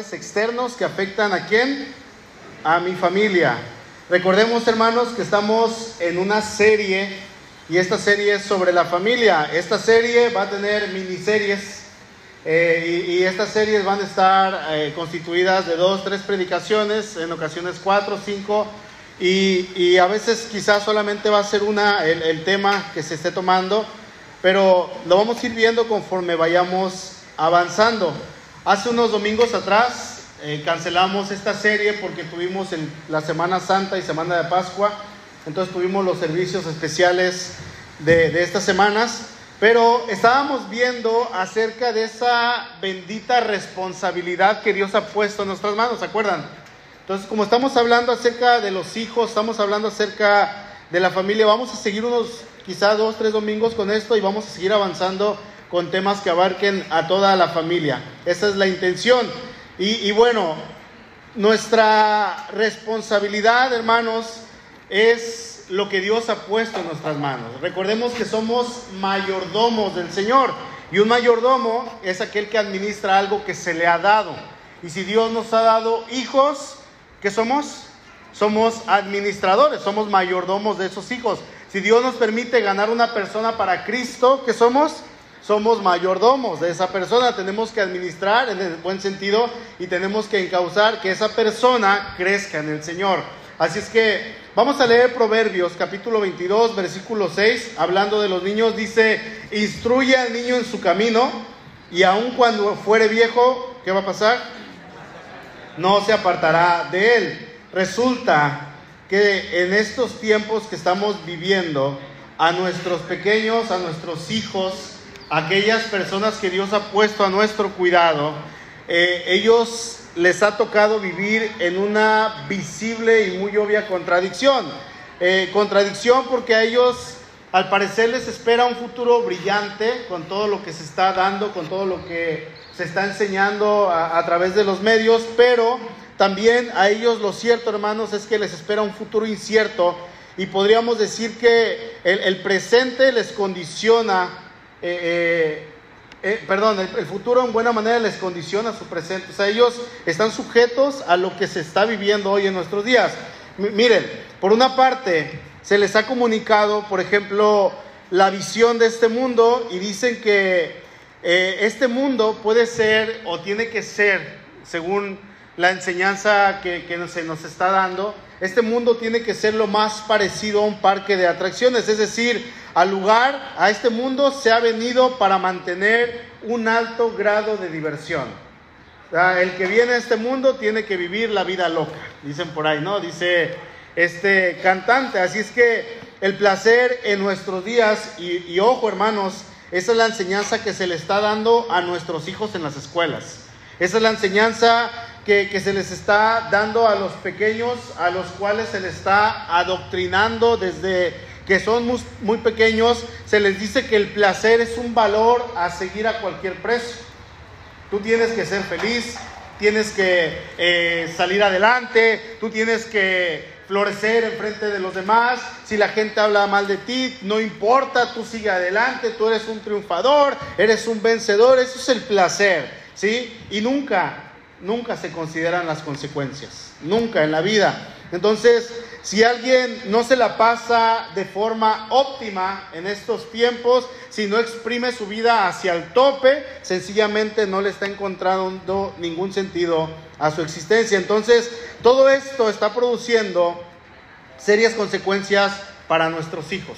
factores externos que afectan a quién? A mi familia. Recordemos, hermanos, que estamos en una serie y esta serie es sobre la familia. Esta serie va a tener miniseries eh, y, estas series van a estar eh, constituidas de dos, tres predicaciones, en ocasiones cuatro, cinco, y, a veces quizás solamente va a ser una el, el tema que se esté tomando, pero lo vamos a ir viendo conforme vayamos avanzando. Hace unos domingos atrás eh, cancelamos esta serie porque tuvimos la Semana Santa y Semana de Pascua, entonces tuvimos los servicios especiales de, de estas semanas, pero estábamos viendo acerca de esa bendita responsabilidad que Dios ha puesto en nuestras manos, ¿se acuerdan? Entonces, como estamos hablando acerca de los hijos, estamos hablando acerca de la familia, vamos a seguir unos, quizá dos, tres domingos con esto y vamos a seguir avanzando con temas que abarquen a toda la familia. Esa es la intención. Y, bueno, nuestra responsabilidad, hermanos, es lo que Dios ha puesto en nuestras manos. Recordemos que somos mayordomos del Señor. Y un mayordomo es aquel que administra algo que se le ha dado. Y si Dios nos ha dado hijos, ¿qué somos? Somos administradores, somos mayordomos de esos hijos. Si Dios nos permite ganar una persona para Cristo, ¿qué somos? Somos mayordomos de esa persona, tenemos que administrar en el buen sentido y tenemos que encauzar que esa persona crezca en el Señor. Así es que vamos a leer Proverbios capítulo 22, versículo 6, hablando de los niños, dice, instruye al niño en su camino y aun cuando fuere viejo, ¿qué va a pasar? No se apartará de él. Resulta que en estos tiempos que estamos viviendo, a nuestros pequeños, a nuestros hijos, aquellas personas que Dios ha puesto a nuestro cuidado, eh, ellos les ha tocado vivir en una visible y muy obvia contradicción. Eh, contradicción porque a ellos al parecer les espera un futuro brillante con todo lo que se está dando, con todo lo que se está enseñando a, través de los medios, pero también a ellos lo cierto, hermanos, es que les espera un futuro incierto y podríamos decir que el presente les condiciona eh, eh, eh, perdón, el, futuro en buena manera les condiciona su presente. O sea, ellos están sujetos a lo que se está viviendo hoy en nuestros días. miren, por una parte, se les ha comunicado, por ejemplo, la visión de este mundo y dicen que este mundo puede ser o tiene que ser, según la enseñanza que, que se nos está dando, este mundo tiene que ser lo más parecido a un parque de atracciones, es decir, al lugar, a este mundo se ha venido para mantener un alto grado de diversión. El que viene a este mundo tiene que vivir la vida loca, dicen por ahí, ¿no? Dice este cantante. Así es que el placer en nuestros días, y, ojo hermanos, esa es la enseñanza que se le está dando a nuestros hijos en las escuelas. Esa es la enseñanza que, que, se les está dando a los pequeños, a los cuales se les está adoctrinando desde que son muy, pequeños, se les dice que el placer es un valor a seguir a cualquier precio. Tú tienes que ser feliz, tienes que eh, salir adelante, tú tienes que florecer en frente de los demás. Si la gente habla mal de ti, no importa, tú sigue adelante, tú eres un triunfador, eres un vencedor, eso es el placer, ¿sí? Y nunca, nunca se consideran las consecuencias, nunca en la vida. Entonces, si alguien no se la pasa de forma óptima en estos tiempos, si no exprime su vida hacia el tope, sencillamente no le está encontrando ningún sentido a su existencia. Entonces, todo esto está produciendo serias consecuencias para nuestros hijos,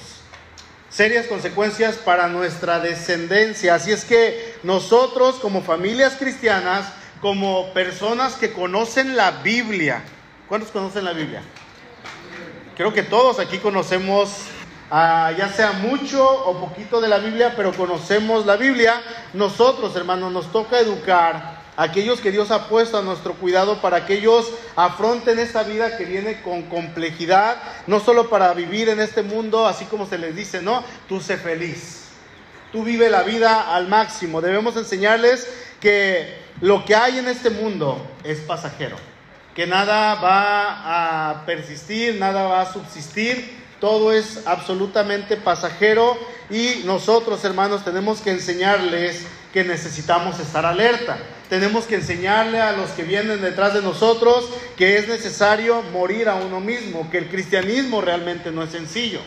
serias consecuencias para nuestra descendencia. Así es que nosotros como familias cristianas, como personas que conocen la Biblia, ¿cuántos conocen la Biblia? Creo que todos aquí conocemos, ah, ya sea mucho o poquito de la Biblia, pero conocemos la Biblia. Nosotros, hermanos, nos toca educar a aquellos que Dios ha puesto a nuestro cuidado para que ellos afronten esta vida que viene con complejidad, no solo para vivir en este mundo, así como se les dice, no, tú sé feliz. Tú vive la vida al máximo. Debemos enseñarles que lo que hay en este mundo es pasajero que nada va a persistir, nada va a subsistir, todo es absolutamente pasajero y nosotros hermanos tenemos que enseñarles que necesitamos estar alerta. Tenemos que enseñarle a los que vienen detrás de nosotros que es necesario morir a uno mismo, que el cristianismo realmente no es sencillo.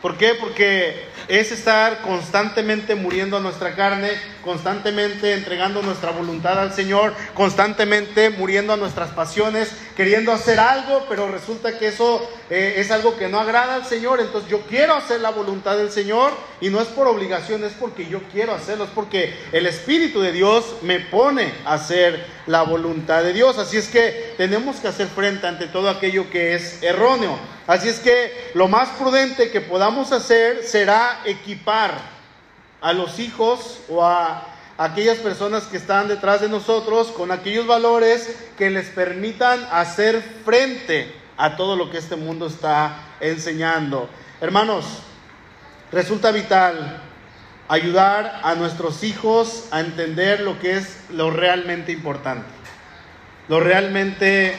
¿Por qué? Porque es estar constantemente muriendo a nuestra carne, constantemente entregando nuestra voluntad al Señor, constantemente muriendo a nuestras pasiones, queriendo hacer algo, pero resulta que eso eh, es algo que no agrada al Señor. Entonces yo quiero hacer la voluntad del Señor y no es por obligación, es porque yo quiero hacerlo, es porque el Espíritu de Dios me pone a hacer la voluntad de Dios. Así es que tenemos que hacer frente ante todo aquello que es erróneo. Así es que lo más prudente que podamos hacer será equipar a los hijos o a aquellas personas que están detrás de nosotros con aquellos valores que les permitan hacer frente a todo lo que este mundo está enseñando. Hermanos, resulta vital ayudar a nuestros hijos a entender lo que es lo realmente importante, lo realmente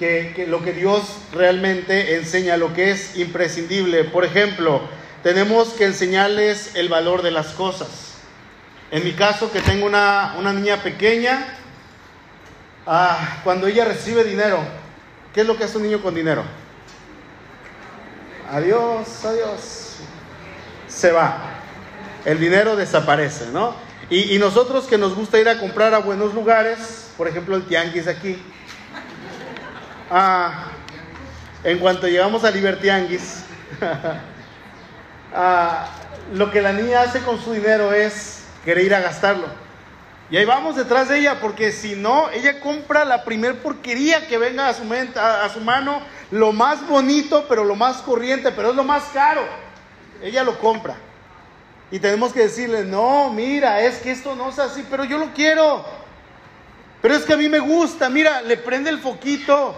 que, lo que Dios realmente enseña, lo que es imprescindible. Por ejemplo, tenemos que enseñarles el valor de las cosas. En mi caso, que tengo una, niña pequeña, ah, cuando ella recibe dinero, ¿qué es lo que hace un niño con dinero? Adiós, adiós. Se va. El dinero desaparece, ¿no? Y, y nosotros que nos gusta ir a comprar a buenos lugares, por ejemplo el tianguis aquí, Ah, en cuanto llegamos a Libertianguis, ah, lo que la niña hace con su dinero es querer ir a gastarlo. Y ahí vamos detrás de ella, porque si no, ella compra la primer porquería que venga a su, a, a su mano, lo más bonito, pero lo más corriente, pero es lo más caro. Ella lo compra. Y tenemos que decirle, no, mira, es que esto no es así, pero yo lo quiero. Pero es que a mí me gusta, mira, le prende el foquito,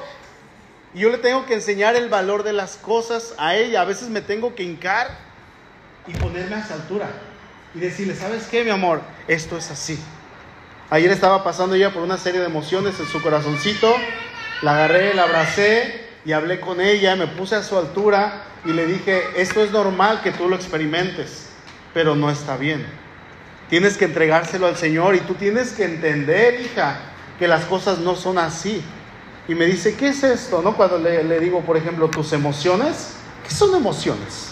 y yo le tengo que enseñar el valor de las cosas a ella. A veces me tengo que hincar y ponerme a su altura. Y decirle, ¿sabes qué, mi amor? Esto es así. Ayer estaba pasando ella por una serie de emociones en su corazoncito. La agarré, la abracé y hablé con ella, me puse a su altura y le dije, esto es normal que tú lo experimentes, pero no está bien. Tienes que entregárselo al Señor y tú tienes que entender, hija, que las cosas no son así y me dice, ¿qué es esto? ¿No? Cuando le, digo, por ejemplo, tus emociones, ¿qué son emociones?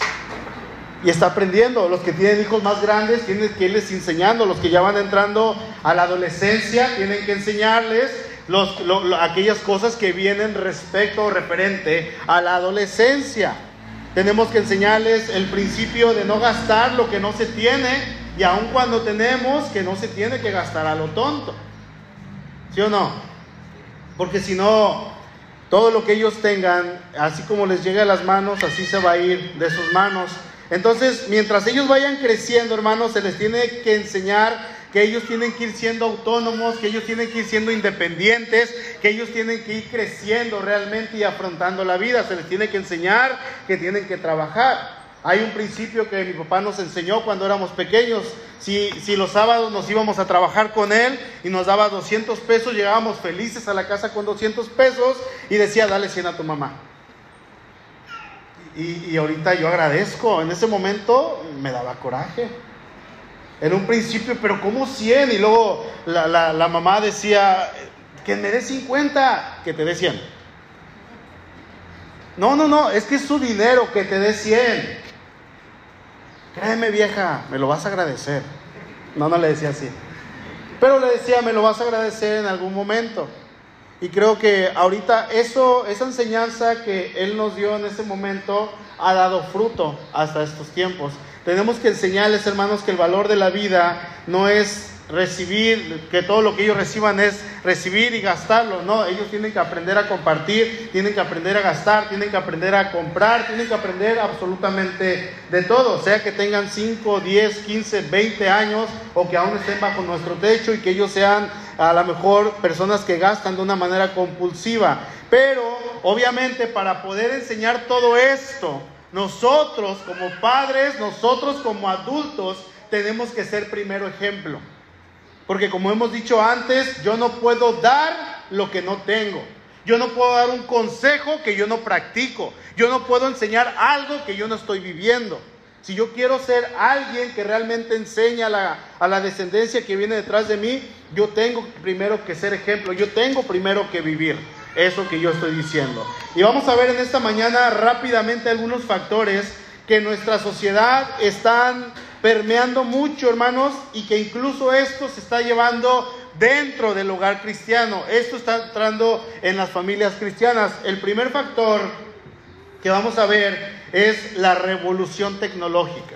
Y está aprendiendo. Los que tienen hijos más grandes tienen que irles enseñando. Los que ya van entrando a la adolescencia tienen que enseñarles aquellas cosas que vienen respecto o referente a la adolescencia. Tenemos que enseñarles el principio de no gastar lo que no se tiene y aun cuando tenemos que no se tiene que gastar a lo tonto. ¿Sí o no? Porque si no, todo lo que ellos tengan, así como les llega a las manos, así se va a ir de sus manos. Entonces, mientras ellos vayan creciendo, hermanos, se les tiene que enseñar que ellos tienen que ir siendo autónomos, que ellos tienen que ir siendo independientes, que ellos tienen que ir creciendo realmente y afrontando la vida. Se les tiene que enseñar que tienen que trabajar. Hay un principio que mi papá nos enseñó cuando éramos pequeños. Si, si, los sábados nos íbamos a trabajar con él y nos daba 200 pesos, llegábamos felices a la casa con 200 pesos y decía, dale 100 a tu mamá. Y, y ahorita yo agradezco. En ese momento me daba coraje. En un principio, pero ¿cómo 100? Y luego la, la, mamá decía, que me dé 50, que te dé 100. No, no, no, es que es su dinero, que te dé 100. Créeme vieja, me lo vas a agradecer. No, no le decía así. Pero le decía, me lo vas a agradecer en algún momento. Y creo que ahorita eso, esa enseñanza que Él nos dio en ese momento ha dado fruto hasta estos tiempos. Tenemos que enseñarles, hermanos, que el valor de la vida no es recibir, que todo lo que ellos reciban es recibir y gastarlo. No, ellos tienen que aprender a compartir, tienen que aprender a gastar, tienen que aprender a comprar, tienen que aprender absolutamente de todo, sea que tengan 5, 10, 15, 20 años o que aún estén bajo nuestro techo y que ellos sean a lo mejor personas que gastan de una manera compulsiva. Pero obviamente para poder enseñar todo esto, nosotros como padres, nosotros como adultos, tenemos que ser primero ejemplo. Porque como hemos dicho antes, yo no puedo dar lo que no tengo. Yo no puedo dar un consejo que yo no practico. Yo no puedo enseñar algo que yo no estoy viviendo. Si yo quiero ser alguien que realmente enseña a la, a la descendencia que viene detrás de mí, yo tengo primero que ser ejemplo, yo tengo primero que vivir eso que yo estoy diciendo. Y vamos a ver en esta mañana rápidamente algunos factores que en nuestra sociedad están permeando mucho, hermanos, y que incluso esto se está llevando dentro del hogar cristiano. Esto está entrando en las familias cristianas. El primer factor que vamos a ver es la revolución tecnológica.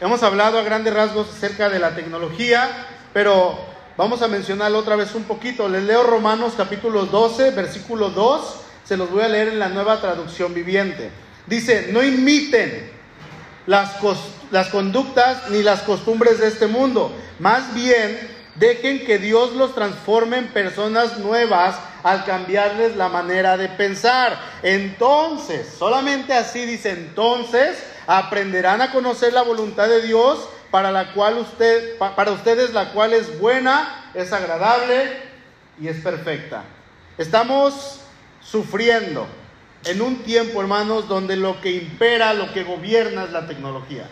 Hemos hablado a grandes rasgos acerca de la tecnología, pero vamos a mencionarlo otra vez un poquito. Les leo Romanos capítulo 12, versículo 2. Se los voy a leer en la nueva traducción viviente. Dice, no imiten las, las conductas ni las costumbres de este mundo. Más bien, dejen que Dios los transforme en personas nuevas al cambiarles la manera de pensar. Entonces, solamente así dice, entonces aprenderán a conocer la voluntad de Dios para la cual usted para ustedes la cual es buena, es agradable y es perfecta. Estamos sufriendo en un tiempo, hermanos, donde lo que impera, lo que gobierna es la tecnología.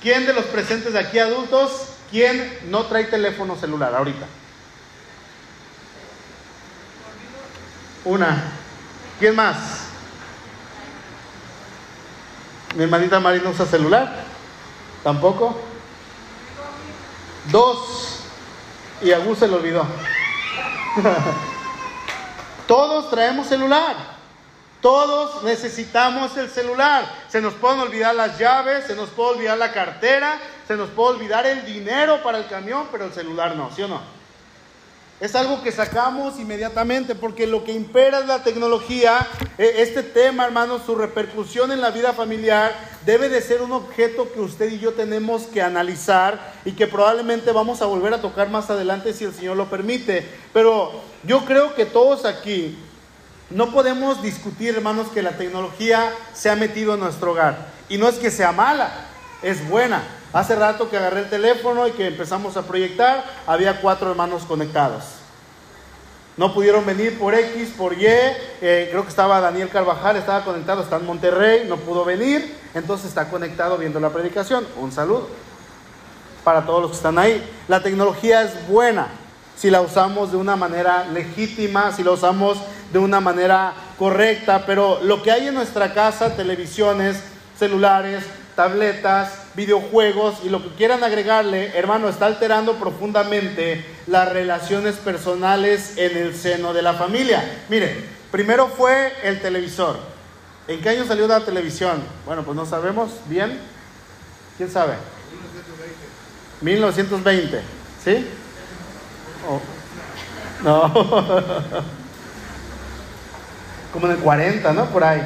¿Quién de los presentes de aquí adultos, quién no trae teléfono celular ahorita? Una. ¿Quién más? Mi hermanita Marina usa celular. ¿Tampoco? Dos. Y a se lo olvidó. Todos traemos celular. Todos necesitamos el celular. Se nos pueden olvidar las llaves, se nos puede olvidar la cartera, se nos puede olvidar el dinero para el camión, pero el celular no, ¿sí o no? Es algo que sacamos inmediatamente porque lo que impera es la tecnología. E, este tema, hermanos, su repercusión en la vida familiar debe de ser un objeto que usted y yo tenemos que analizar y que probablemente vamos a volver a tocar más adelante si el Señor lo permite. Pero yo creo que todos aquí no podemos discutir, hermanos, que la tecnología se ha metido en nuestro hogar. Y no es que sea mala, es buena. Hace rato que agarré el teléfono y que empezamos a proyectar, había cuatro hermanos conectados. No pudieron venir por X, por Y. Eh, creo que estaba Daniel Carvajal, estaba conectado, está en Monterrey, no pudo venir. Entonces está conectado viendo la predicación. Un saludo para todos los que están ahí. La tecnología es buena si la usamos de una manera legítima, si la usamos de una manera correcta, pero lo que hay en nuestra casa, televisiones, celulares, tabletas, videojuegos y lo que quieran agregarle, hermano, está alterando profundamente las relaciones personales en el seno de la familia. Mire, primero fue el televisor. ¿En qué año salió la televisión? Bueno, pues no sabemos bien. ¿Quién sabe? 1920. 1920. ¿Sí? Oh. No. Como en el 40, ¿no? Por ahí.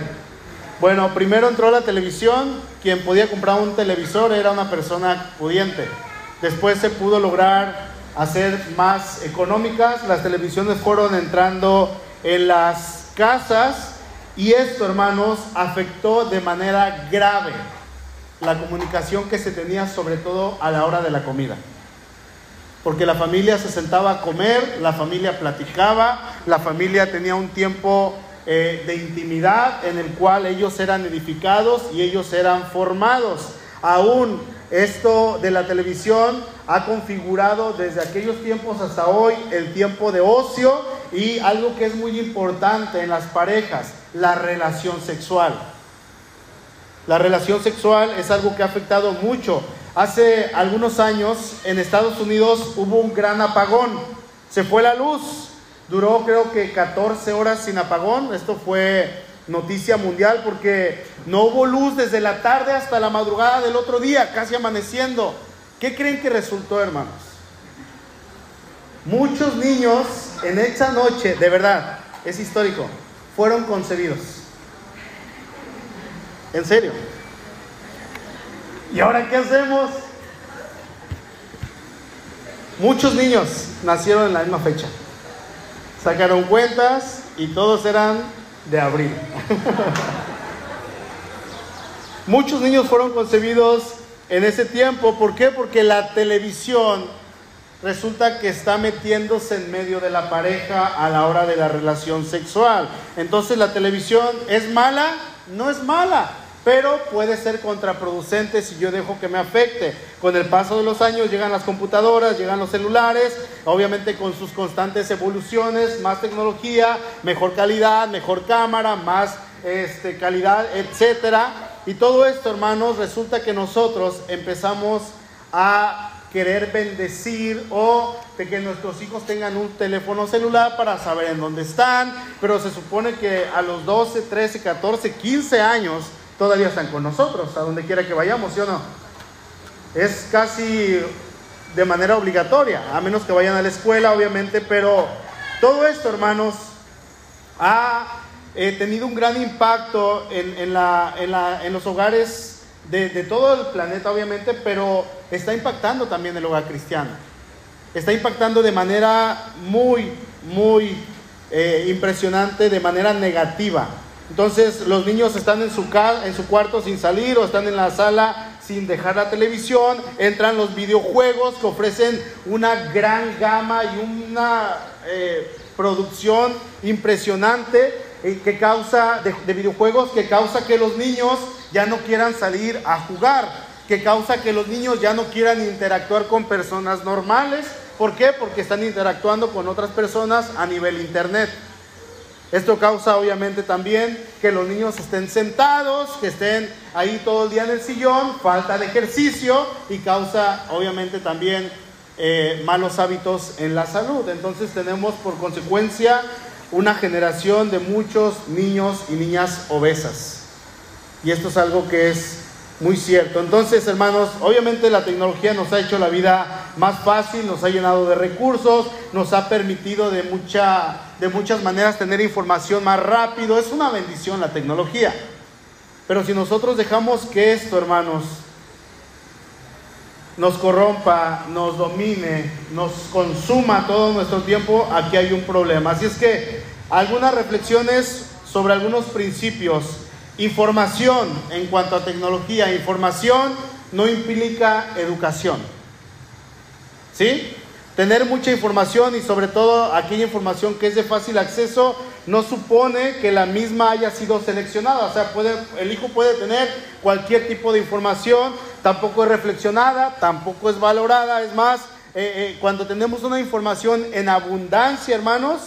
Bueno, primero entró la televisión. Quien podía comprar un televisor era una persona pudiente. Después se pudo lograr hacer más económicas. Las televisiones fueron entrando en las casas y esto, hermanos, afectó de manera grave la comunicación que se tenía sobre todo a la hora de la comida porque la familia se sentaba a comer, la familia platicaba, la familia tenía un tiempo eh, de intimidad en el cual ellos eran edificados y ellos eran formados. Aún esto de la televisión ha configurado desde aquellos tiempos hasta hoy el tiempo de ocio y algo que es muy importante en las parejas, la relación sexual. La relación sexual es algo que ha afectado mucho Hace algunos años en Estados Unidos hubo un gran apagón. Se fue la luz. Duró creo que 14 horas sin apagón. Esto fue noticia mundial porque no hubo luz desde la tarde hasta la madrugada del otro día, casi amaneciendo. ¿Qué creen que resultó, hermanos? Muchos niños en esa noche, de verdad, es histórico, fueron concebidos. En serio. ¿Y ahora qué hacemos? Muchos niños nacieron en la misma fecha. Sacaron cuentas y todos eran de abril. Muchos niños fueron concebidos en ese tiempo. ¿Por qué? Porque la televisión resulta que está metiéndose en medio de la pareja a la hora de la relación sexual. Entonces la televisión es mala, no es mala pero puede ser contraproducente si yo dejo que me afecte. Con el paso de los años llegan las computadoras, llegan los celulares, obviamente con sus constantes evoluciones, más tecnología, mejor calidad, mejor cámara, más este, calidad, etcétera. Y todo esto, hermanos, resulta que nosotros empezamos a querer bendecir o de que nuestros hijos tengan un teléfono celular para saber en dónde están, pero se supone que a los 12, 13, 14, 15 años todavía están con nosotros, a donde quiera que vayamos, ¿sí o no? Es casi de manera obligatoria, a menos que vayan a la escuela, obviamente, pero todo esto, hermanos, ha eh, tenido un gran impacto en, la, en los hogares de, todo el planeta, obviamente, pero está impactando también el hogar cristiano. Está impactando de manera muy, muy eh, impresionante, de manera negativa. Entonces los niños están en su, en su cuarto sin salir o están en la sala sin dejar la televisión, entran los videojuegos que ofrecen una gran gama y una eh, producción impresionante eh, que causa de videojuegos que causa que los niños ya no quieran salir a jugar, que causa que los niños ya no quieran interactuar con personas normales. ¿Por qué? Porque están interactuando con otras personas a nivel internet. Esto causa obviamente también que los niños estén sentados, que estén ahí todo el día en el sillón, falta de ejercicio y causa obviamente también eh, malos hábitos en la salud. Entonces tenemos por consecuencia una generación de muchos niños y niñas obesas. Y esto es algo que es muy cierto. Entonces, hermanos, obviamente la tecnología nos ha hecho la vida más fácil, nos ha llenado de recursos, nos ha permitido de, mucha, de muchas maneras tener información más rápido. Es una bendición la tecnología. Pero si nosotros dejamos que esto, hermanos, nos corrompa, nos domine, nos consuma todo nuestro tiempo, aquí hay un problema. Así es que algunas reflexiones sobre algunos principios Información en cuanto a tecnología, información no implica educación. ¿Sí? Tener mucha información y sobre todo aquella información que es de fácil acceso no supone que la misma haya sido seleccionada. O sea, puede, el hijo puede tener cualquier tipo de información, tampoco es reflexionada, tampoco es valorada. Es más, eh, eh, cuando tenemos una información en abundancia, hermanos,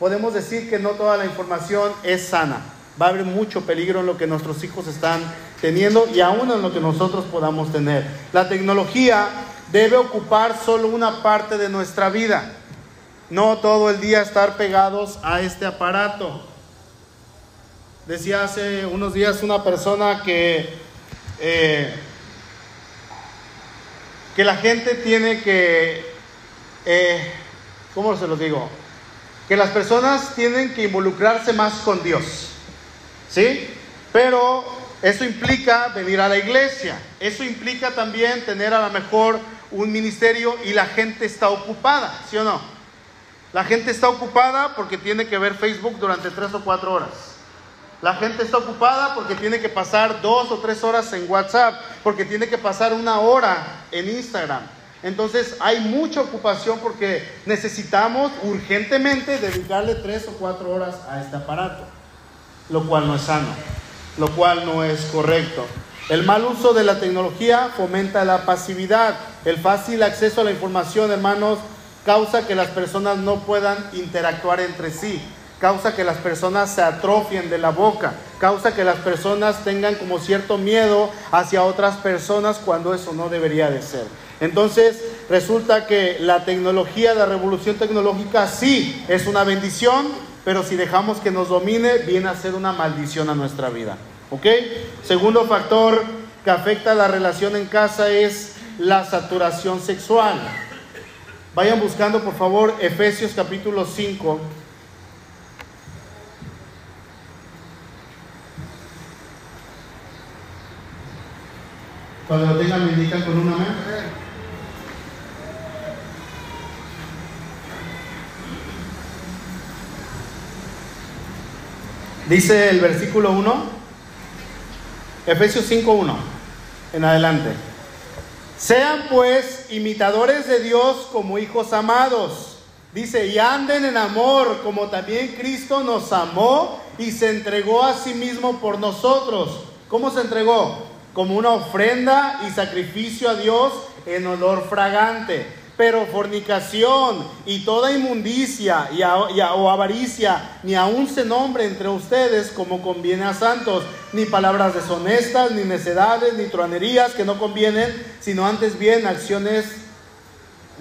podemos decir que no toda la información es sana va a haber mucho peligro en lo que nuestros hijos están teniendo y aún en lo que nosotros podamos tener. La tecnología debe ocupar solo una parte de nuestra vida, no todo el día estar pegados a este aparato. Decía hace unos días una persona que, eh, que la gente tiene que, eh, ¿cómo se los digo? Que las personas tienen que involucrarse más con Dios. ¿Sí? Pero eso implica venir a la iglesia. Eso implica también tener a lo mejor un ministerio y la gente está ocupada, ¿sí o no? La gente está ocupada porque tiene que ver Facebook durante tres o cuatro horas. La gente está ocupada porque tiene que pasar dos o tres horas en WhatsApp, porque tiene que pasar una hora en Instagram. Entonces hay mucha ocupación porque necesitamos urgentemente dedicarle tres o cuatro horas a este aparato lo cual no es sano, lo cual no es correcto. El mal uso de la tecnología fomenta la pasividad. El fácil acceso a la información, hermanos, causa que las personas no puedan interactuar entre sí, causa que las personas se atrofien de la boca, causa que las personas tengan como cierto miedo hacia otras personas cuando eso no debería de ser. Entonces, resulta que la tecnología, la revolución tecnológica sí es una bendición, pero si dejamos que nos domine, viene a ser una maldición a nuestra vida. ¿Ok? Segundo factor que afecta la relación en casa es la saturación sexual. Vayan buscando, por favor, Efesios capítulo 5. Cuando lo tengan, me indican con una mano. Dice el versículo 1, Efesios 5.1, en adelante. Sean pues imitadores de Dios como hijos amados. Dice, y anden en amor como también Cristo nos amó y se entregó a sí mismo por nosotros, ¿Cómo se entregó? Como una ofrenda y sacrificio a Dios en olor fragante. Pero fornicación y toda inmundicia y o avaricia ni aun se nombre entre ustedes como conviene a santos, ni palabras deshonestas, ni necedades, ni truanerías que no convienen, sino antes bien acciones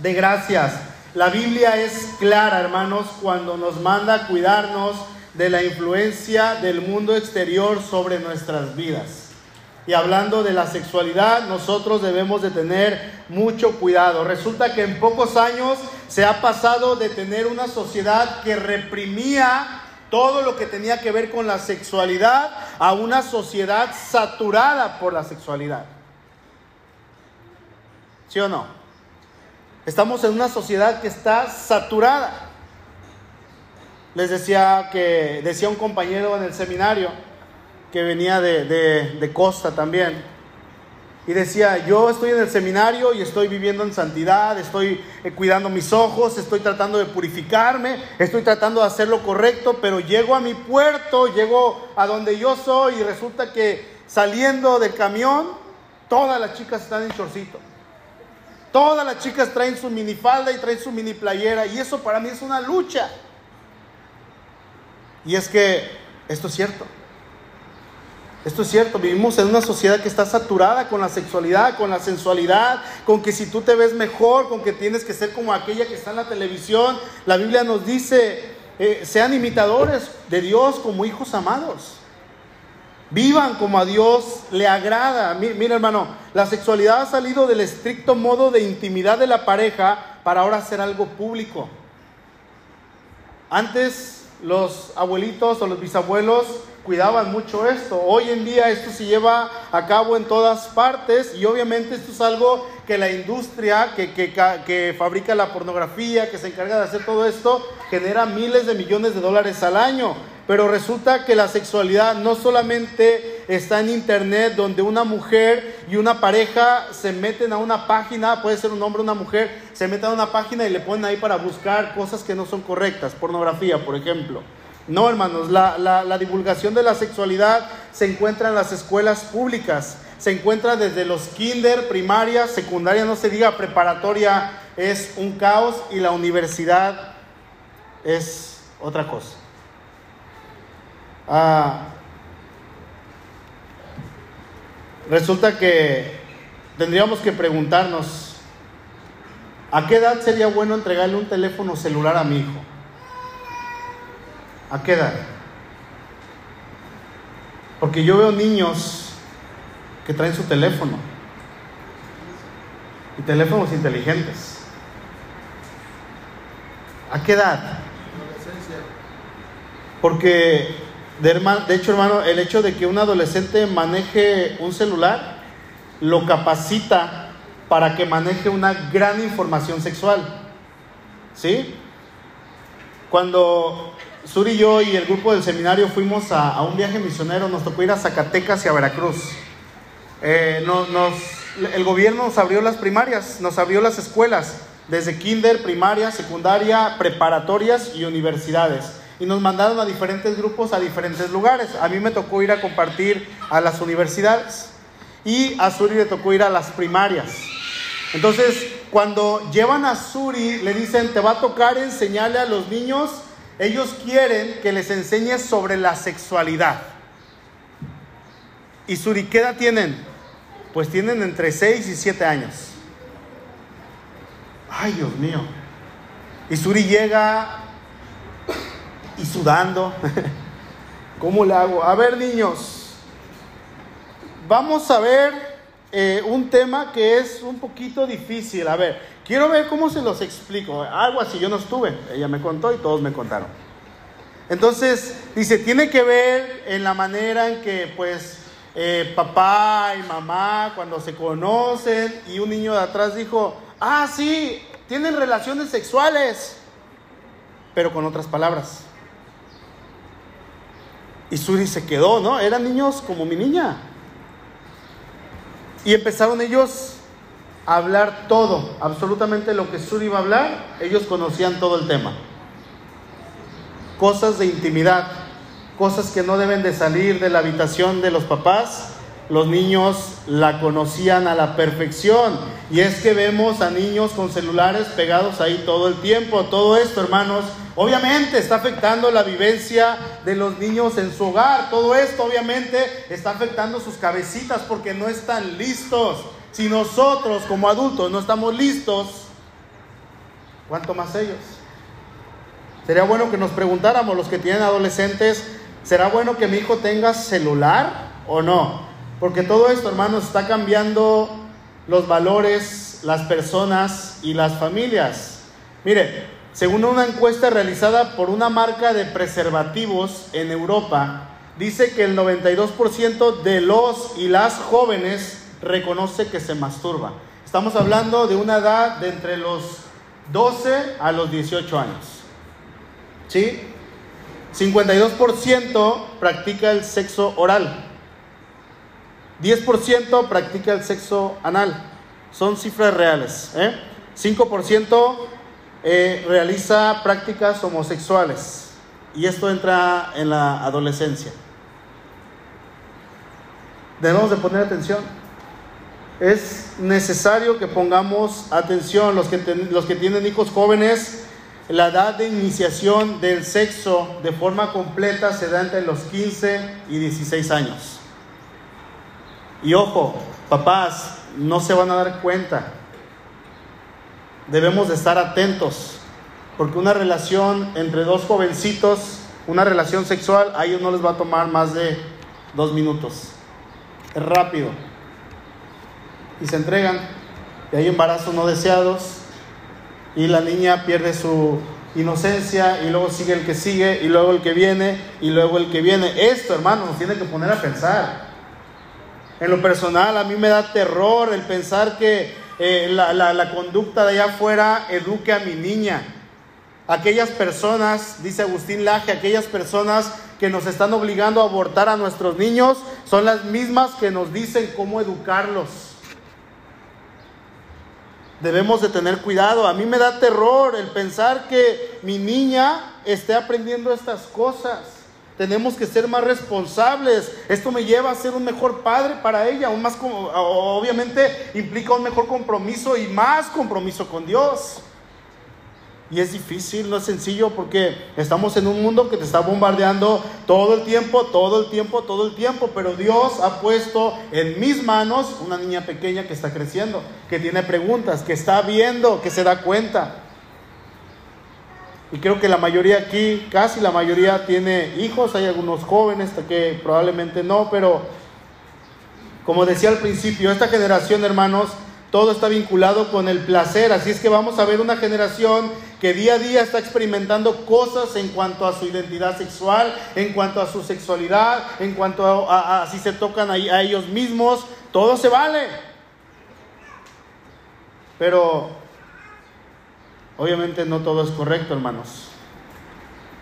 de gracias. La Biblia es clara, hermanos, cuando nos manda cuidarnos de la influencia del mundo exterior sobre nuestras vidas. Y hablando de la sexualidad, nosotros debemos de tener mucho cuidado. Resulta que en pocos años se ha pasado de tener una sociedad que reprimía todo lo que tenía que ver con la sexualidad a una sociedad saturada por la sexualidad. ¿Sí o no? Estamos en una sociedad que está saturada. Les decía que decía un compañero en el seminario, que venía de, Costa también. Y decía, yo estoy en el seminario y estoy viviendo en santidad, estoy eh, cuidando mis ojos, estoy tratando de purificarme, estoy tratando de hacer lo correcto, pero llego a mi puerto, llego a donde yo soy y resulta que saliendo del camión, todas las chicas están en chorcito. Todas las chicas traen su minifalda y traen su mini playera y eso para mí es una lucha. Y es que esto es cierto. Esto es cierto, vivimos en una sociedad que está saturada con la sexualidad, con la sensualidad, con que si tú te ves mejor, con que tienes que ser como aquella que está en la televisión. La Biblia nos dice, eh, sean imitadores de Dios como hijos amados. Vivan como a Dios le agrada. Mira hermano, la sexualidad ha salido del estricto modo de intimidad de la pareja para ahora ser algo público. Antes los abuelitos o los bisabuelos cuidaban mucho esto. Hoy en día esto se lleva a cabo en todas partes y obviamente esto es algo que la industria que, que, fabrica la pornografía, que se encarga de hacer todo esto, genera miles de millones de dólares al año. Pero resulta que la sexualidad no solamente está en internet donde una mujer y una pareja se meten a una página, puede ser un hombre o una mujer, se meten a una página y le ponen ahí para buscar cosas que no son correctas, pornografía, por ejemplo. No, hermanos, la, divulgación de la sexualidad se encuentra en las escuelas públicas, se encuentra desde los kinder, primaria, secundaria, no se diga preparatoria, es un caos y la universidad es otra cosa. Ah, resulta que tendríamos que preguntarnos, ¿a qué edad sería bueno entregarle un teléfono celular a mi hijo? ¿A qué edad? Porque yo veo niños que traen su teléfono y teléfonos inteligentes. ¿A qué edad? Porque, de, de hecho, hermano, el hecho de que un adolescente maneje un celular lo capacita para que maneje una gran información sexual. ¿Sí? Cuando Sur y yo y el grupo del seminario fuimos a, un viaje misionero, nos tocó ir a Zacatecas y a Veracruz. Eh, el gobierno nos abrió las primarias, nos abrió las escuelas, desde kinder, primaria, secundaria, preparatorias y universidades. Y nos mandaron a diferentes grupos a diferentes lugares. A mí me tocó ir a compartir a las universidades y a Suri le tocó ir a las primarias. Entonces, cuando llevan a Suri, le dicen, te va a tocar enseñarle a los niños ellos quieren que les enseñes sobre la sexualidad. ¿Y Suri qué edad tienen? Pues tienen entre 6 y 7 años. Ay, Dios mío. Y Suri llega y sudando. ¿Cómo le hago? A ver, niños, vamos a ver eh, un tema que es un poquito difícil. A ver, Quiero ver cómo se los explico. Algo así, yo no estuve. Ella me contó y todos me contaron. Entonces, dice, tiene que ver en la manera en que, pues, eh, papá y mamá, cuando se conocen, y un niño de atrás dijo, ah, sí, tienen relaciones sexuales, pero con otras palabras. Y Suri se quedó, ¿no? Eran niños como mi niña. Y empezaron ellos hablar todo, absolutamente lo que Suri iba a hablar, ellos conocían todo el tema. Cosas de intimidad, cosas que no deben de salir de la habitación de los papás, los niños la conocían a la perfección. Y es que vemos a niños con celulares pegados ahí todo el tiempo. Todo esto, hermanos, obviamente está afectando la vivencia de los niños en su hogar. Todo esto, obviamente, está afectando sus cabecitas porque no están listos. Si nosotros como adultos no estamos listos, ¿cuánto más ellos? Sería bueno que nos preguntáramos, los que tienen adolescentes, ¿será bueno que mi hijo tenga celular o no? Porque todo esto, hermanos, está cambiando los valores, las personas y las familias. Mire, según una encuesta realizada por una marca de preservativos en Europa, dice que el 92% de los y las jóvenes reconoce que se masturba. Estamos hablando de una edad de entre los 12 a los 18 años. ¿Sí? 52% practica el sexo oral. 10% practica el sexo anal. Son cifras reales. 5% ¿eh? eh, realiza prácticas homosexuales. Y esto entra en la adolescencia. Debemos de poner atención. Es necesario que pongamos atención los que, los que tienen hijos jóvenes. La edad de iniciación del sexo de forma completa se da entre los 15 y 16 años. Y ojo, papás, no se van a dar cuenta. Debemos de estar atentos, porque una relación entre dos jovencitos, una relación sexual, a ellos no les va a tomar más de dos minutos. Es rápido. Y se entregan. Y hay embarazos no deseados. Y la niña pierde su inocencia. Y luego sigue el que sigue. Y luego el que viene. Y luego el que viene. Esto, hermano, nos tiene que poner a pensar. En lo personal, a mí me da terror el pensar que eh, la, conducta de allá afuera eduque a mi niña. Aquellas personas, dice Agustín Laje, aquellas personas que nos están obligando a abortar a nuestros niños son las mismas que nos dicen cómo educarlos. Debemos de tener cuidado. A mí me da terror el pensar que mi niña esté aprendiendo estas cosas. Tenemos que ser más responsables. Esto me lleva a ser un mejor padre para ella. Un más, obviamente implica un mejor compromiso y más compromiso con Dios. Y es difícil, no es sencillo porque estamos en un mundo que te está bombardeando todo el tiempo, todo el tiempo, todo el tiempo. Pero Dios ha puesto en mis manos una niña pequeña que está creciendo, que tiene preguntas, que está viendo, que se da cuenta. Y creo que la mayoría aquí, casi la mayoría tiene hijos, hay algunos jóvenes que probablemente no, pero como decía al principio, esta generación, hermanos, todo está vinculado con el placer, así es que vamos a ver una generación que día a día está experimentando cosas en cuanto a su identidad sexual, en cuanto a su sexualidad, en cuanto a, si se tocan a, a ellos mismos, todo se vale. Pero Obviamente no todo es correcto, hermanos.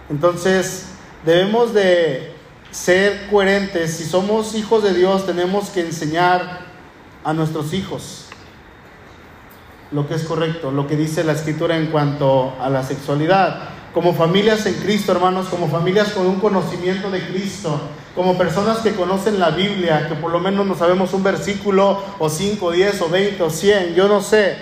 Entonces, debemos de ser coherentes. Si somos hijos de Dios, tenemos que enseñar a nuestros hijos lo que es correcto, lo que dice la escritura en cuanto a la sexualidad. Como familias en Cristo, hermanos, como familias con un conocimiento de Cristo, como personas que conocen la Biblia, que por lo menos no sabemos un versículo o 5, 10 o 20 o 100, yo no sé,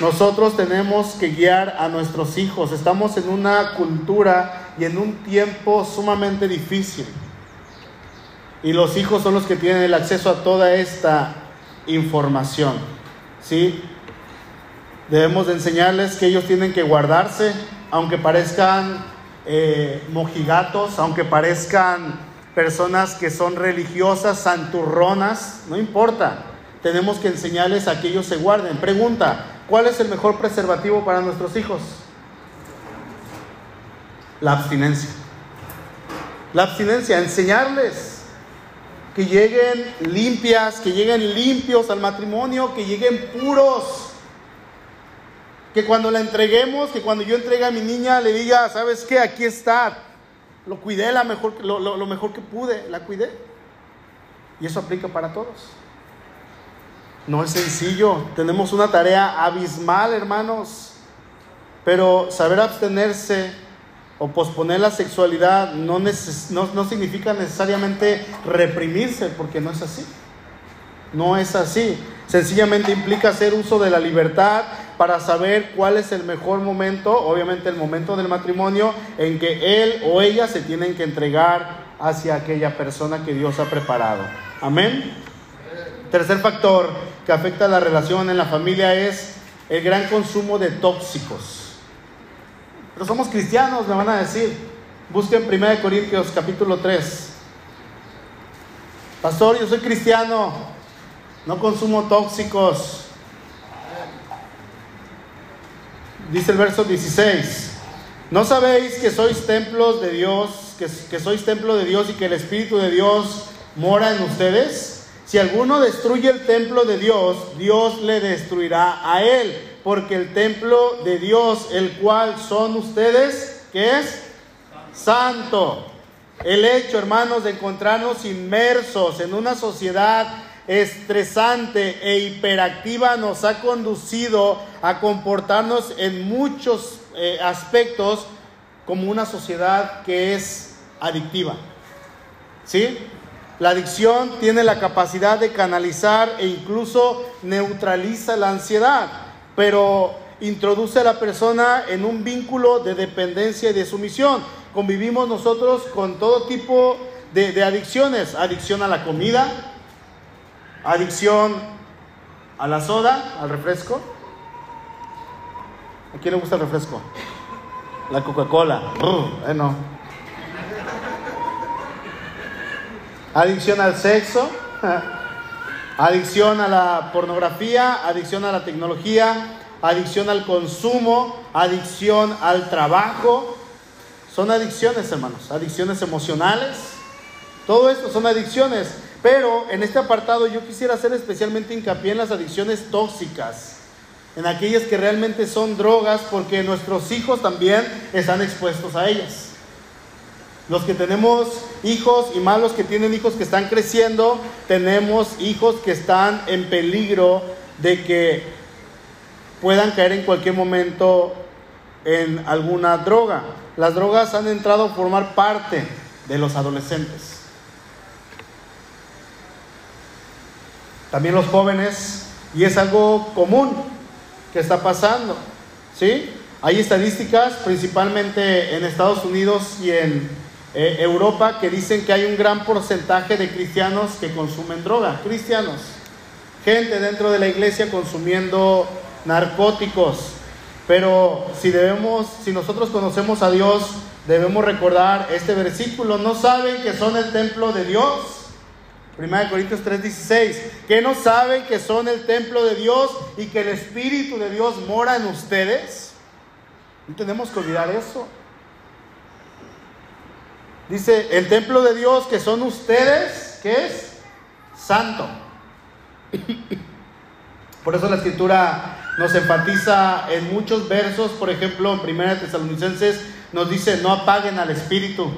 nosotros tenemos que guiar a nuestros hijos. Estamos en una cultura y en un tiempo sumamente difícil. Y los hijos son los que tienen el acceso a toda esta información. ¿Sí? Debemos de enseñarles que ellos tienen que guardarse, aunque parezcan eh, mojigatos, aunque parezcan personas que son religiosas, santurronas, no importa. Tenemos que enseñarles a que ellos se guarden. Pregunta, ¿Cuál es el mejor preservativo para nuestros hijos? La abstinencia. La abstinencia, enseñarles que lleguen limpias, que lleguen limpios al matrimonio, que lleguen puros. Que cuando la entreguemos, que cuando yo entregue a mi niña le diga, ¿sabes qué? Aquí está. Lo cuidé la mejor, lo, lo mejor que pude, la cuidé. Y eso aplica para todos. No es sencillo, tenemos una tarea abismal, hermanos, pero saber abstenerse o posponer la sexualidad no, no, significa necesariamente reprimirse, porque no es así. No es así. Sencillamente implica hacer uso de la libertad para saber cuál es el mejor momento, obviamente el momento del matrimonio, en que él o ella se tienen que entregar hacia aquella persona que Dios ha preparado. Amén. Tercer factor que afecta la relación en la familia es el gran consumo de tóxicos. Pero somos cristianos, me van a decir. Busquen 1 Corintios capítulo 3. Pastor, yo soy cristiano, no consumo tóxicos. Dice el verso 16, ¿no sabéis que sois templos de Dios, que, que sois templo de Dios y que el Espíritu de Dios mora en ustedes? Si alguno destruye el templo de Dios, Dios le destruirá a él porque el templo de Dios, el cual son ustedes, ¿qué es? Santo. El hecho, hermanos, de encontrarnos inmersos en una sociedad estresante e hiperactiva nos ha conducido a comportarnos en muchos eh, aspectos como una sociedad que es adictiva. ¿Sí? La adicción tiene la capacidad de canalizar e incluso neutraliza la ansiedad pero introduce a la persona en un vínculo de dependencia y de sumisión. Convivimos nosotros con todo tipo de, adicciones, adicción a la comida, adicción a la soda, al refresco. ¿A quién le gusta el refresco? La Coca-Cola. bueno. Adicción al sexo. Adicción a la pornografía, adicción a la tecnología, adicción al consumo, adicción al trabajo. Son adicciones, hermanos, adicciones emocionales. Todo esto son adicciones. Pero en este apartado yo quisiera hacer especialmente hincapié en las adicciones tóxicas, en aquellas que realmente son drogas, porque nuestros hijos también están expuestos a ellas. Los que tenemos hijos y malos que tienen hijos que están creciendo, tenemos hijos que están en peligro de que puedan caer en cualquier momento en alguna droga. Las drogas han entrado a formar parte de los adolescentes. También los jóvenes, y es algo común que está pasando. ¿Sí? Hay estadísticas, principalmente en Estados Unidos y en eh, Europa que dicen que hay un gran porcentaje de cristianos que consumen droga, cristianos, gente dentro de la iglesia consumiendo narcóticos. Pero si debemos, si nosotros conocemos a Dios, debemos recordar este versículo. ¿No saben que son el templo de Dios? 1 Corintios 3:16. ¿Que no saben que son el templo de Dios y que el Espíritu de Dios mora en ustedes? No tenemos que olvidar eso. Dice, el templo de Dios que son ustedes, ¿qué es? Santo. Por eso la escritura nos enfatiza en muchos versos, por ejemplo, en Primera Tesalonicenses nos dice, no apaguen al Espíritu.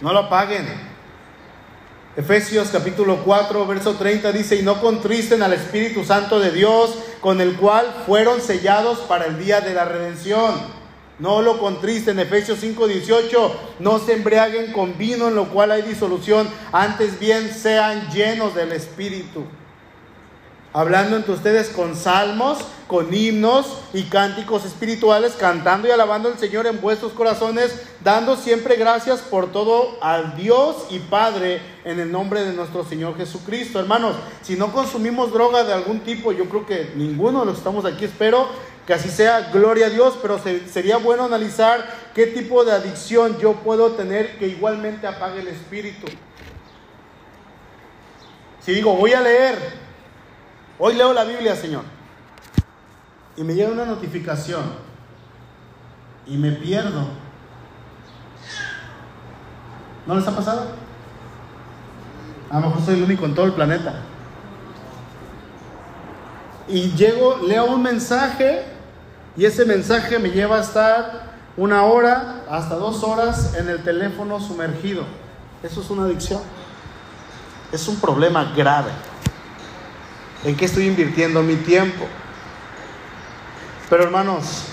No lo apaguen. Efesios capítulo 4, verso 30 dice, y no contristen al Espíritu Santo de Dios, con el cual fueron sellados para el día de la redención. No lo contristen, Efesios 5:18, no se embriaguen con vino en lo cual hay disolución, antes bien sean llenos del Espíritu. Hablando entre ustedes con salmos, con himnos y cánticos espirituales, cantando y alabando al Señor en vuestros corazones, dando siempre gracias por todo al Dios y Padre en el nombre de nuestro Señor Jesucristo. Hermanos, si no consumimos droga de algún tipo, yo creo que ninguno de los que estamos aquí, espero que así sea, gloria a Dios, pero sería bueno analizar qué tipo de adicción yo puedo tener que igualmente apague el espíritu. Si digo, voy a leer, hoy leo la Biblia, Señor, y me llega una notificación y me pierdo. ¿No les ha pasado? A lo mejor soy el único en todo el planeta. Y llego, leo un mensaje y ese mensaje me lleva a estar una hora hasta dos horas en el teléfono sumergido. Eso es una adicción. Es un problema grave. ¿En qué estoy invirtiendo mi tiempo? Pero hermanos,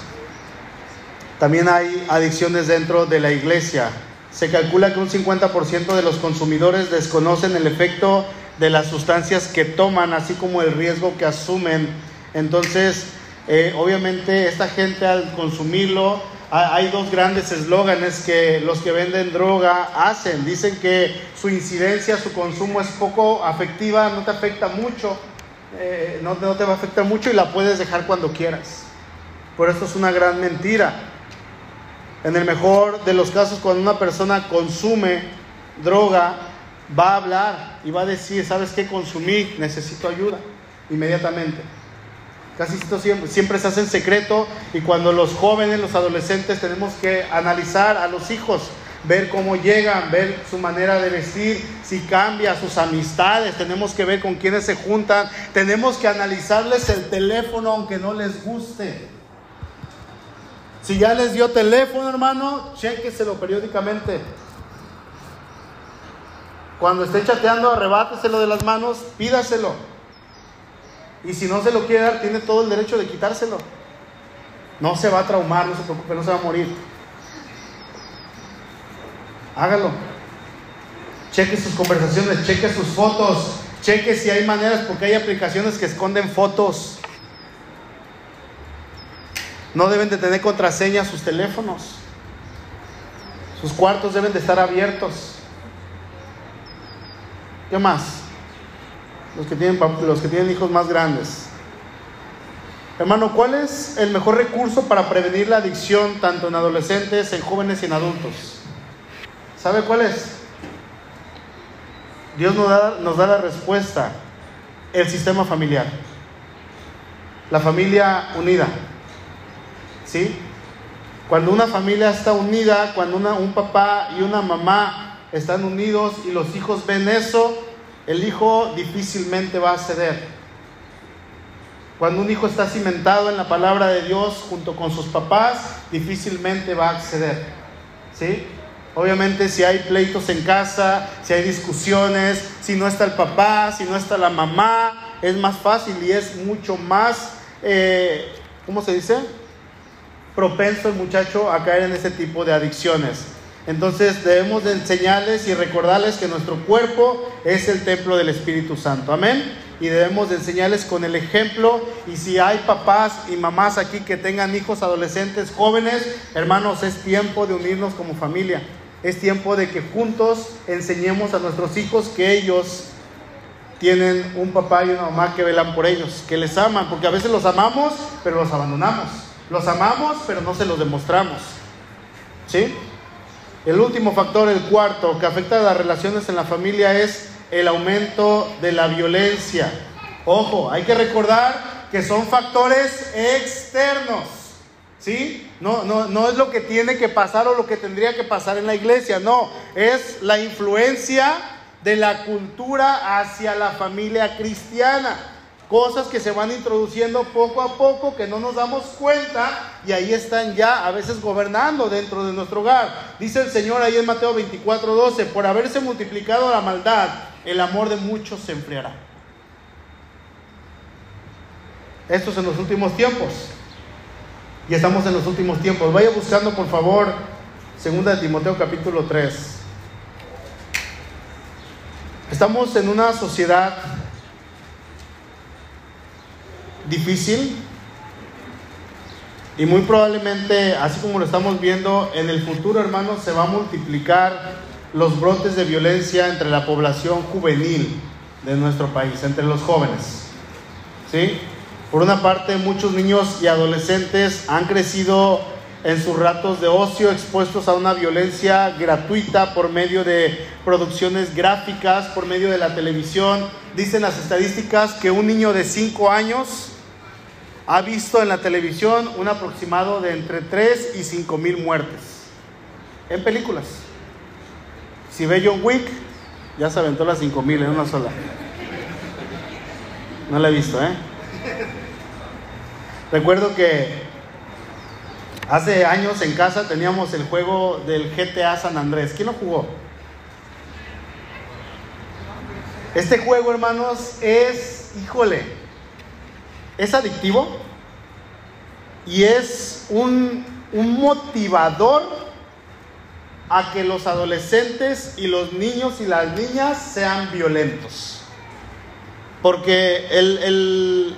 También hay adicciones dentro de la iglesia. Se calcula que un 50% de los consumidores desconocen el efecto de las sustancias que toman, así como el riesgo que asumen. Entonces, eh, obviamente esta gente al consumirlo, hay dos grandes eslóganes que los que venden droga hacen. Dicen que su incidencia, su consumo es poco afectiva, no te afecta mucho, eh, no, no te va a afectar mucho y la puedes dejar cuando quieras. Por eso es una gran mentira. En el mejor de los casos, cuando una persona consume droga, va a hablar y va a decir, ¿sabes qué consumí? Necesito ayuda, inmediatamente. Casi esto siempre, siempre se hace en secreto y cuando los jóvenes, los adolescentes, tenemos que analizar a los hijos, ver cómo llegan, ver su manera de vestir, si cambia, sus amistades, tenemos que ver con quiénes se juntan, tenemos que analizarles el teléfono aunque no les guste. Si ya les dio teléfono, hermano, chéqueselo periódicamente. Cuando esté chateando, arrebáteselo de las manos, pídaselo. Y si no se lo quiere dar, tiene todo el derecho de quitárselo. No se va a traumar, no se preocupe, no se va a morir. Hágalo. Cheque sus conversaciones, cheque sus fotos, cheque si hay maneras, porque hay aplicaciones que esconden fotos. No deben de tener contraseña sus teléfonos. Sus cuartos deben de estar abiertos. ¿Qué más? Los que tienen, los que tienen hijos más grandes. Hermano, ¿cuál es el mejor recurso para prevenir la adicción tanto en adolescentes, en jóvenes y en adultos? ¿Sabe cuál es? Dios nos da, la respuesta. El sistema familiar. La familia unida. ¿sí? Cuando una familia está unida, cuando un papá y una mamá están unidos y los hijos ven eso, el hijo difícilmente va a ceder. Cuando un hijo está cimentado en la palabra de Dios junto con sus papás, difícilmente va a acceder. ¿Sí? Obviamente si hay pleitos en casa, si hay discusiones, si no está el papá, si no está la mamá, es más fácil y es mucho más, eh, ¿cómo se dice? propenso el muchacho a caer en ese tipo de adicciones. Entonces debemos de enseñarles y recordarles que nuestro cuerpo es el templo del Espíritu Santo. Amén. Y debemos de enseñarles con el ejemplo. Y si hay papás y mamás aquí que tengan hijos adolescentes, jóvenes, hermanos, es tiempo de unirnos como familia. Es tiempo de que juntos enseñemos a nuestros hijos que ellos tienen un papá y una mamá que velan por ellos, que les aman, porque a veces los amamos, pero los abandonamos. Los amamos, pero no se los demostramos. ¿Sí? El último factor, el cuarto, que afecta a las relaciones en la familia es el aumento de la violencia. Ojo, hay que recordar que son factores externos. ¿Sí? No, no, no es lo que tiene que pasar o lo que tendría que pasar en la iglesia, no, es la influencia de la cultura hacia la familia cristiana cosas que se van introduciendo poco a poco que no nos damos cuenta y ahí están ya a veces gobernando dentro de nuestro hogar. Dice el Señor ahí en Mateo 24, 12, por haberse multiplicado la maldad, el amor de muchos se enfriará. Esto es en los últimos tiempos. Y estamos en los últimos tiempos. Vaya buscando, por favor, segunda de Timoteo capítulo 3. Estamos en una sociedad difícil y muy probablemente, así como lo estamos viendo, en el futuro, hermanos, se va a multiplicar los brotes de violencia entre la población juvenil de nuestro país, entre los jóvenes. ¿Sí? Por una parte, muchos niños y adolescentes han crecido en sus ratos de ocio expuestos a una violencia gratuita por medio de producciones gráficas, por medio de la televisión. Dicen las estadísticas que un niño de 5 años ha visto en la televisión un aproximado de entre 3 y 5 mil muertes en películas. Si ve John Wick, ya se aventó las 5 mil en una sola. No la he visto, ¿eh? Recuerdo que hace años en casa teníamos el juego del GTA San Andrés. ¿Quién lo jugó? Este juego, hermanos, es, híjole, es adictivo y es un un motivador a que los adolescentes y los niños y las niñas sean violentos. Porque el, el,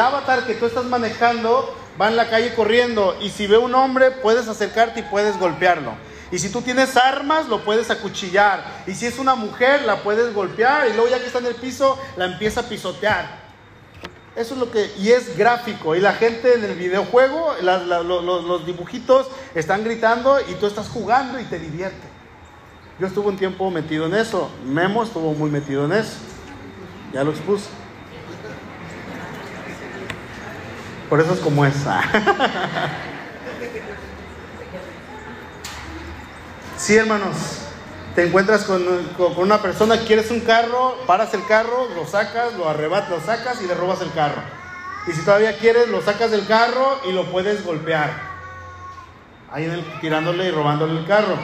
avatar que tú estás manejando va en la calle corriendo y si ve un hombre puedes acercarte y puedes golpearlo. Y si tú tienes armas, lo puedes acuchillar. Y si es una mujer, la puedes golpear. Y luego ya que está en el piso, la empieza a pisotear. Eso es lo que, y es gráfico. Y la gente en el videojuego, los, dibujitos están gritando y tú estás jugando y te divierte. Yo estuve un tiempo metido en eso. Memo estuvo muy metido en eso. Ya lo expuse. Por eso es como esa. sí, hermanos. Te encuentras con, una persona, quieres un carro, paras el carro, lo sacas, lo arrebatas, lo sacas y le robas el carro. Y si todavía quieres, lo sacas del carro y lo puedes golpear. Ahí tirándole y robándole el carro.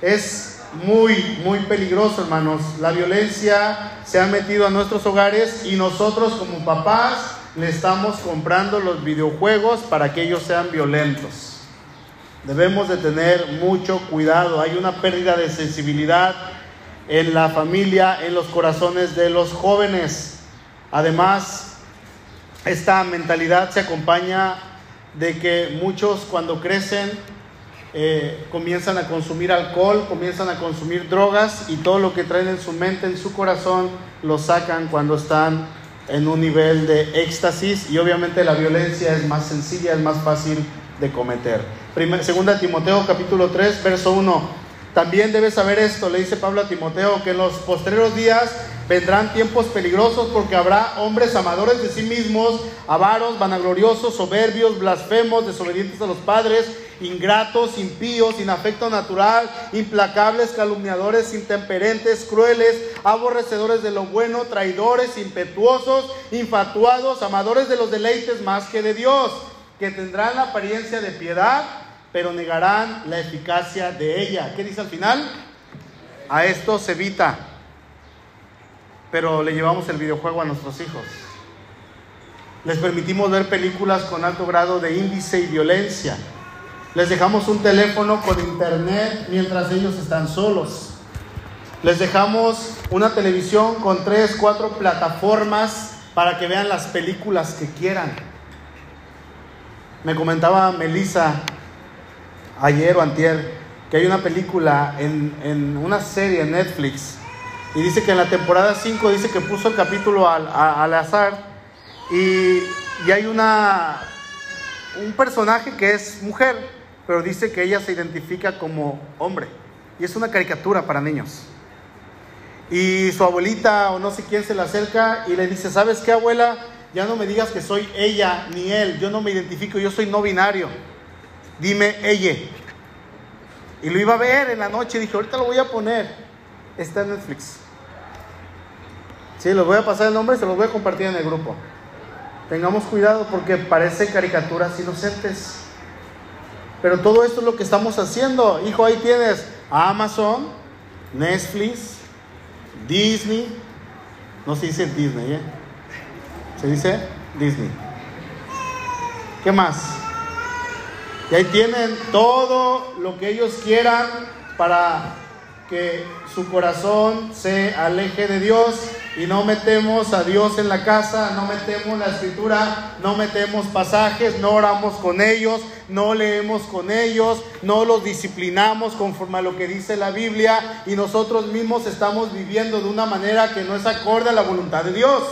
Es muy, muy peligroso, hermanos. La violencia se ha metido a nuestros hogares y nosotros como papás le estamos comprando los videojuegos para que ellos sean violentos. Debemos de tener mucho cuidado. Hay una pérdida de sensibilidad en la familia, en los corazones de los jóvenes. Además, esta mentalidad se acompaña de que muchos cuando crecen eh, comienzan a consumir alcohol, comienzan a consumir drogas y todo lo que traen en su mente, en su corazón, lo sacan cuando están en un nivel de éxtasis y obviamente la violencia es más sencilla, es más fácil de cometer. segunda Timoteo capítulo 3, verso 1. También debes saber esto, le dice Pablo a Timoteo, que en los postreros días vendrán tiempos peligrosos porque habrá hombres amadores de sí mismos, avaros, vanagloriosos, soberbios, blasfemos, desobedientes a los padres, ingratos, impíos, sin afecto natural, implacables, calumniadores, intemperentes, crueles, aborrecedores de lo bueno, traidores, impetuosos, infatuados, amadores de los deleites más que de Dios que tendrán la apariencia de piedad, pero negarán la eficacia de ella. ¿Qué dice al final? A esto se evita, pero le llevamos el videojuego a nuestros hijos. Les permitimos ver películas con alto grado de índice y violencia. Les dejamos un teléfono con internet mientras ellos están solos. Les dejamos una televisión con tres, cuatro plataformas para que vean las películas que quieran. Me comentaba Melissa ayer o antier que hay una película en, una serie en Netflix y dice que en la temporada 5 dice que puso el capítulo al, azar y, y, hay una un personaje que es mujer, pero dice que ella se identifica como hombre y es una caricatura para niños. Y su abuelita o no sé quién se le acerca y le dice, ¿sabes qué abuela? ya no me digas que soy ella ni él, yo no me identifico, yo soy no binario. Dime ella. Y lo iba a ver en la noche y dije, ahorita lo voy a poner. Está en Netflix. Sí, los voy a pasar el nombre y se los voy a compartir en el grupo. Tengamos cuidado porque parece caricaturas inocentes. Pero todo esto es lo que estamos haciendo. Hijo, ahí tienes Amazon, Netflix, Disney. No se dice Disney, ¿eh? Se dice Disney. ¿Qué más? Y ahí tienen todo lo que ellos quieran para que su corazón se aleje de Dios y no metemos a Dios en la casa, no metemos la escritura, no metemos pasajes, no oramos con ellos, no leemos con ellos, no los disciplinamos conforme a lo que dice la Biblia y nosotros mismos estamos viviendo de una manera que no es acorde a la voluntad de Dios.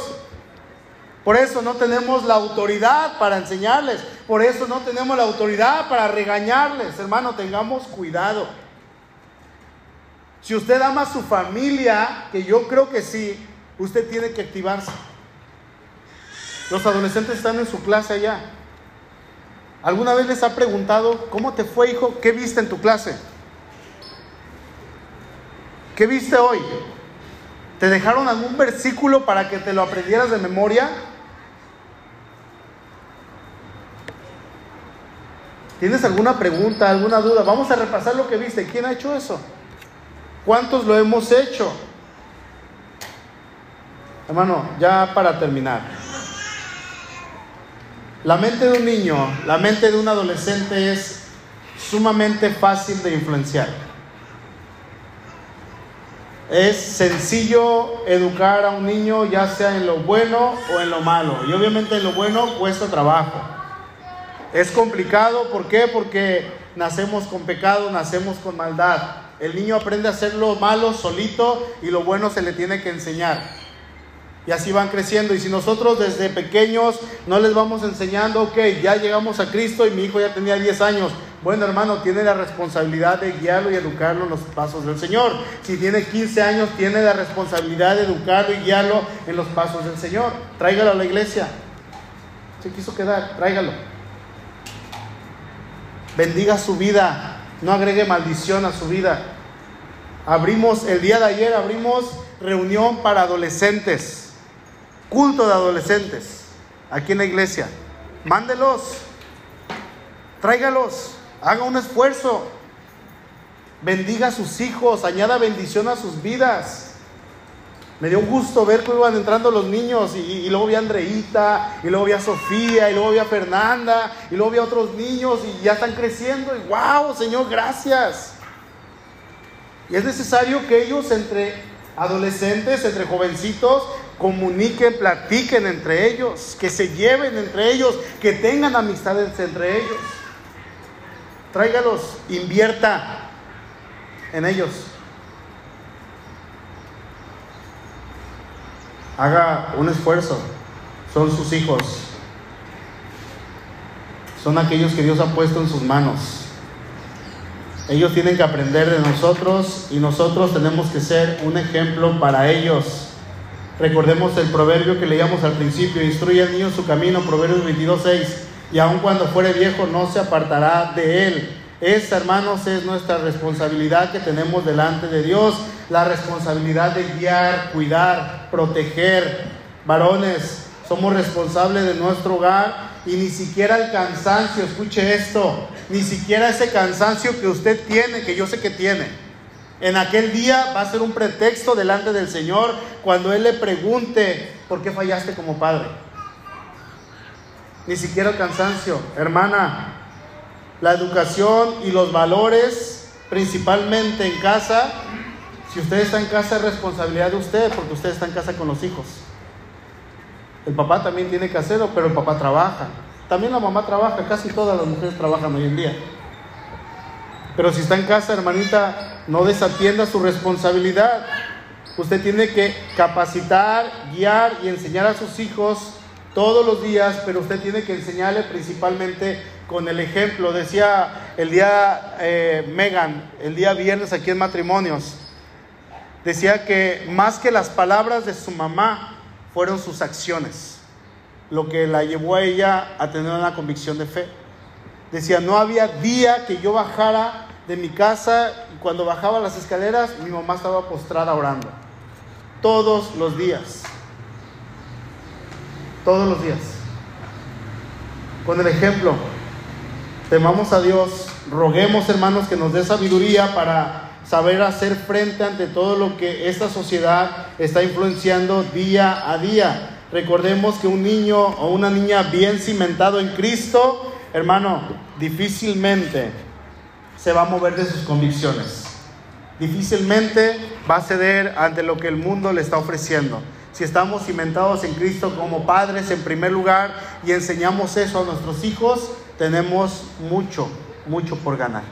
Por eso no tenemos la autoridad para enseñarles. Por eso no tenemos la autoridad para regañarles. Hermano, tengamos cuidado. Si usted ama a su familia, que yo creo que sí, usted tiene que activarse. Los adolescentes están en su clase allá. ¿Alguna vez les ha preguntado, ¿cómo te fue, hijo? ¿Qué viste en tu clase? ¿Qué viste hoy? ¿Te dejaron algún versículo para que te lo aprendieras de memoria? ¿Tienes alguna pregunta, alguna duda? Vamos a repasar lo que viste. ¿Quién ha hecho eso? ¿Cuántos lo hemos hecho? Hermano, ya para terminar. La mente de un niño, la mente de un adolescente es sumamente fácil de influenciar. Es sencillo educar a un niño ya sea en lo bueno o en lo malo. Y obviamente en lo bueno cuesta trabajo. Es complicado, ¿por qué? Porque nacemos con pecado, nacemos con maldad. El niño aprende a hacer lo malo solito y lo bueno se le tiene que enseñar. Y así van creciendo. Y si nosotros desde pequeños no les vamos enseñando, ok, ya llegamos a Cristo y mi hijo ya tenía 10 años. Bueno, hermano, tiene la responsabilidad de guiarlo y educarlo en los pasos del Señor. Si tiene 15 años, tiene la responsabilidad de educarlo y guiarlo en los pasos del Señor. Tráigalo a la iglesia. Se quiso quedar, tráigalo. Bendiga su vida, no agregue maldición a su vida. Abrimos, el día de ayer abrimos reunión para adolescentes, culto de adolescentes, aquí en la iglesia. Mándelos, tráigalos, haga un esfuerzo, bendiga a sus hijos, añada bendición a sus vidas. Me dio gusto ver cómo iban entrando los niños y, luego vi a Andreita, y luego vi a Sofía, y luego vi a Fernanda, y luego vi a otros niños y ya están creciendo y wow, Señor, gracias. Y es necesario que ellos entre adolescentes, entre jovencitos, comuniquen, platiquen entre ellos, que se lleven entre ellos, que tengan amistades entre ellos. Tráigalos, invierta en ellos. Haga un esfuerzo. Son sus hijos. Son aquellos que Dios ha puesto en sus manos. Ellos tienen que aprender de nosotros y nosotros tenemos que ser un ejemplo para ellos. Recordemos el proverbio que leíamos al principio, instruye al niño su camino, Proverbios 22.6, y aun cuando fuere viejo no se apartará de él. Esta, hermanos, es nuestra responsabilidad que tenemos delante de Dios, la responsabilidad de guiar, cuidar, proteger. Varones, somos responsables de nuestro hogar y ni siquiera el cansancio, escuche esto, ni siquiera ese cansancio que usted tiene, que yo sé que tiene. En aquel día va a ser un pretexto delante del Señor cuando Él le pregunte, ¿por qué fallaste como padre? Ni siquiera el cansancio. Hermana, la educación y los valores, principalmente en casa. Si usted está en casa es responsabilidad de usted porque usted está en casa con los hijos. El papá también tiene que hacerlo, pero el papá trabaja. También la mamá trabaja, casi todas las mujeres trabajan hoy en día. Pero si está en casa, hermanita, no desatienda su responsabilidad. Usted tiene que capacitar, guiar y enseñar a sus hijos todos los días, pero usted tiene que enseñarle principalmente con el ejemplo. Decía el día eh, Megan, el día viernes aquí en matrimonios, decía que más que las palabras de su mamá fueron sus acciones, lo que la llevó a ella a tener una convicción de fe. Decía, no había día que yo bajara de mi casa y cuando bajaba las escaleras mi mamá estaba postrada orando. Todos los días. Todos los días. Con el ejemplo, temamos a Dios, roguemos hermanos que nos dé sabiduría para saber hacer frente ante todo lo que esta sociedad está influenciando día a día. Recordemos que un niño o una niña bien cimentado en Cristo, hermano, difícilmente se va a mover de sus convicciones. Difícilmente va a ceder ante lo que el mundo le está ofreciendo. Si estamos cimentados en Cristo como padres en primer lugar y enseñamos eso a nuestros hijos, tenemos mucho, mucho por ganar.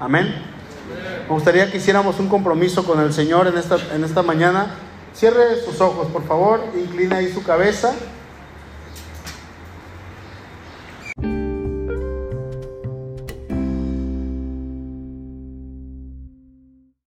Amén. Me gustaría que hiciéramos un compromiso con el Señor en esta, en esta mañana. Cierre sus ojos, por favor, inclina ahí su cabeza.